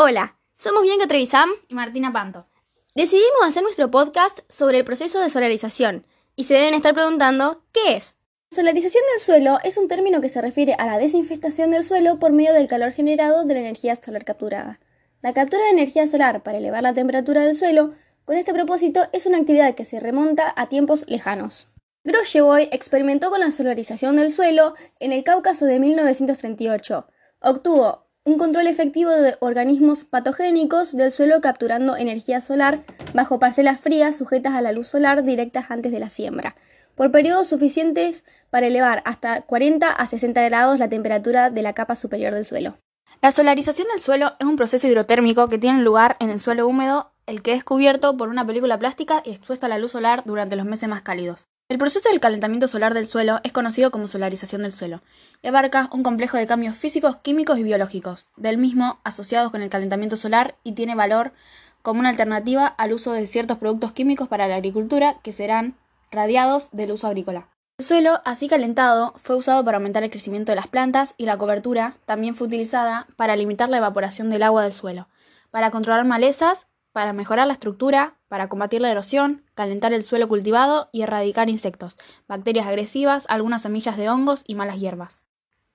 Hola, somos Bianca Trevisam y Martina Panto. Decidimos hacer nuestro podcast sobre el proceso de solarización y se deben estar preguntando ¿qué es? Solarización del suelo es un término que se refiere a la desinfestación del suelo por medio del calor generado de la energía solar capturada. La captura de energía solar para elevar la temperatura del suelo con este propósito es una actividad que se remonta a tiempos lejanos. Grosjevoy experimentó con la solarización del suelo en el Cáucaso de 1938. Obtuvo un control efectivo de organismos patogénicos del suelo capturando energía solar bajo parcelas frías sujetas a la luz solar directas antes de la siembra, por periodos suficientes para elevar hasta 40 a 60 grados la temperatura de la capa superior del suelo. La solarización del suelo es un proceso hidrotérmico que tiene lugar en el suelo húmedo, el que es cubierto por una película plástica y expuesta a la luz solar durante los meses más cálidos. El proceso del calentamiento solar del suelo es conocido como solarización del suelo y abarca un complejo de cambios físicos, químicos y biológicos, del mismo asociados con el calentamiento solar y tiene valor como una alternativa al uso de ciertos productos químicos para la agricultura que serán radiados del uso agrícola. El suelo, así calentado, fue usado para aumentar el crecimiento de las plantas y la cobertura también fue utilizada para limitar la evaporación del agua del suelo, para controlar malezas para mejorar la estructura, para combatir la erosión, calentar el suelo cultivado y erradicar insectos, bacterias agresivas, algunas semillas de hongos y malas hierbas.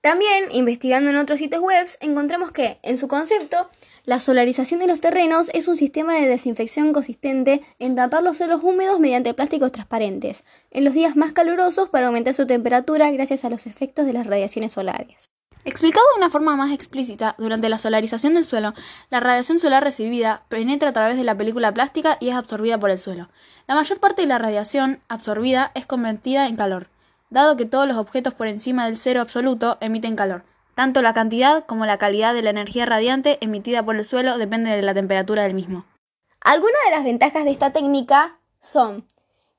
También, investigando en otros sitios web, encontramos que, en su concepto, la solarización de los terrenos es un sistema de desinfección consistente en tapar los suelos húmedos mediante plásticos transparentes, en los días más calurosos para aumentar su temperatura gracias a los efectos de las radiaciones solares. Explicado de una forma más explícita, durante la solarización del suelo, la radiación solar recibida penetra a través de la película plástica y es absorbida por el suelo. La mayor parte de la radiación absorbida es convertida en calor, dado que todos los objetos por encima del cero absoluto emiten calor. Tanto la cantidad como la calidad de la energía radiante emitida por el suelo depende de la temperatura del mismo. Algunas de las ventajas de esta técnica son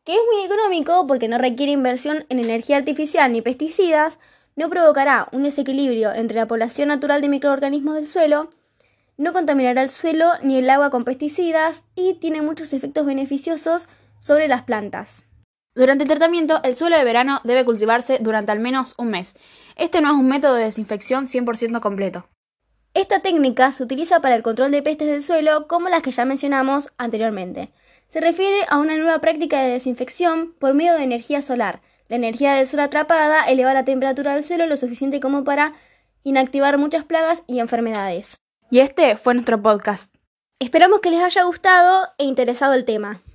que es muy económico porque no requiere inversión en energía artificial ni pesticidas, no provocará un desequilibrio entre la población natural de microorganismos del suelo, no contaminará el suelo ni el agua con pesticidas y tiene muchos efectos beneficiosos sobre las plantas. Durante el tratamiento, el suelo de verano debe cultivarse durante al menos un mes. Este no es un método de desinfección 100% completo. Esta técnica se utiliza para el control de pestes del suelo como las que ya mencionamos anteriormente. Se refiere a una nueva práctica de desinfección por medio de energía solar, la energía del sol atrapada eleva la temperatura del suelo lo suficiente como para inactivar muchas plagas y enfermedades. Y este fue nuestro podcast. Esperamos que les haya gustado e interesado el tema.